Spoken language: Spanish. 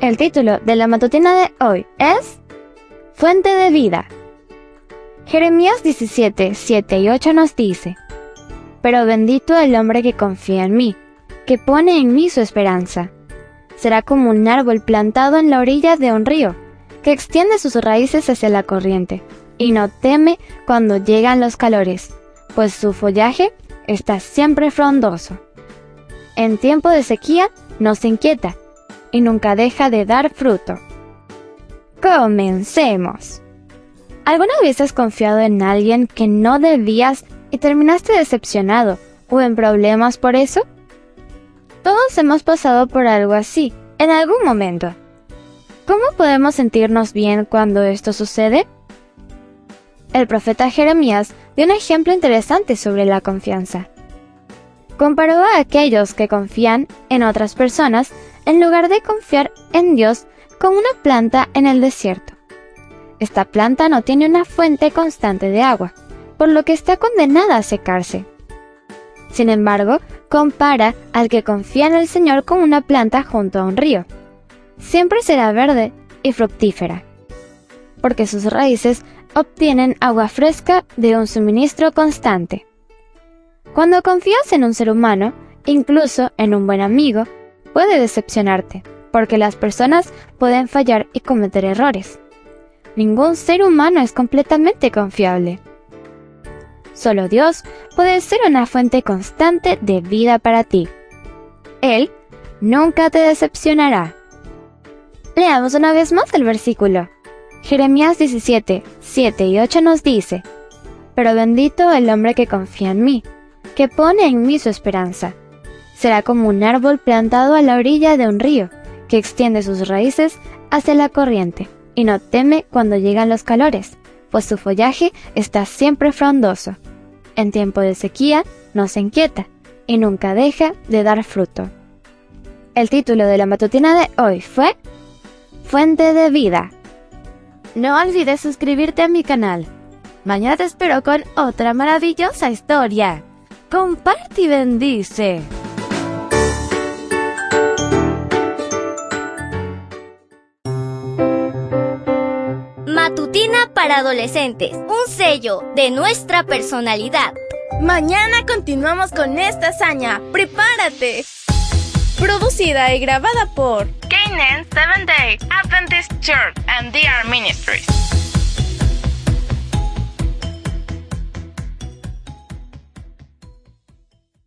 El título de la matutina de hoy es Fuente de vida. Jeremías 17, 7 y 8 nos dice, Pero bendito el hombre que confía en mí, que pone en mí su esperanza. Será como un árbol plantado en la orilla de un río, que extiende sus raíces hacia la corriente, y no teme cuando llegan los calores, pues su follaje está siempre frondoso. En tiempo de sequía no se inquieta y nunca deja de dar fruto. Comencemos. ¿Alguna vez has confiado en alguien que no debías y terminaste decepcionado o en problemas por eso? Todos hemos pasado por algo así, en algún momento. ¿Cómo podemos sentirnos bien cuando esto sucede? El profeta Jeremías dio un ejemplo interesante sobre la confianza. Comparó a aquellos que confían en otras personas en lugar de confiar en Dios con una planta en el desierto. Esta planta no tiene una fuente constante de agua, por lo que está condenada a secarse. Sin embargo, compara al que confía en el Señor con una planta junto a un río. Siempre será verde y fructífera, porque sus raíces obtienen agua fresca de un suministro constante. Cuando confías en un ser humano, incluso en un buen amigo, puede decepcionarte, porque las personas pueden fallar y cometer errores. Ningún ser humano es completamente confiable. Solo Dios puede ser una fuente constante de vida para ti. Él nunca te decepcionará. Leamos una vez más el versículo. Jeremías 17, 7 y 8 nos dice, Pero bendito el hombre que confía en mí, que pone en mí su esperanza. Será como un árbol plantado a la orilla de un río, que extiende sus raíces hacia la corriente, y no teme cuando llegan los calores, pues su follaje está siempre frondoso. En tiempo de sequía no se inquieta, y nunca deja de dar fruto. El título de la matutina de hoy fue Fuente de Vida. No olvides suscribirte a mi canal. Mañana te espero con otra maravillosa historia. Comparte y bendice. Matutina para adolescentes, un sello de nuestra personalidad. Mañana continuamos con esta hazaña. ¡Prepárate! Producida y grabada por Canaan Seventh Day Adventist Church and DR Ministries.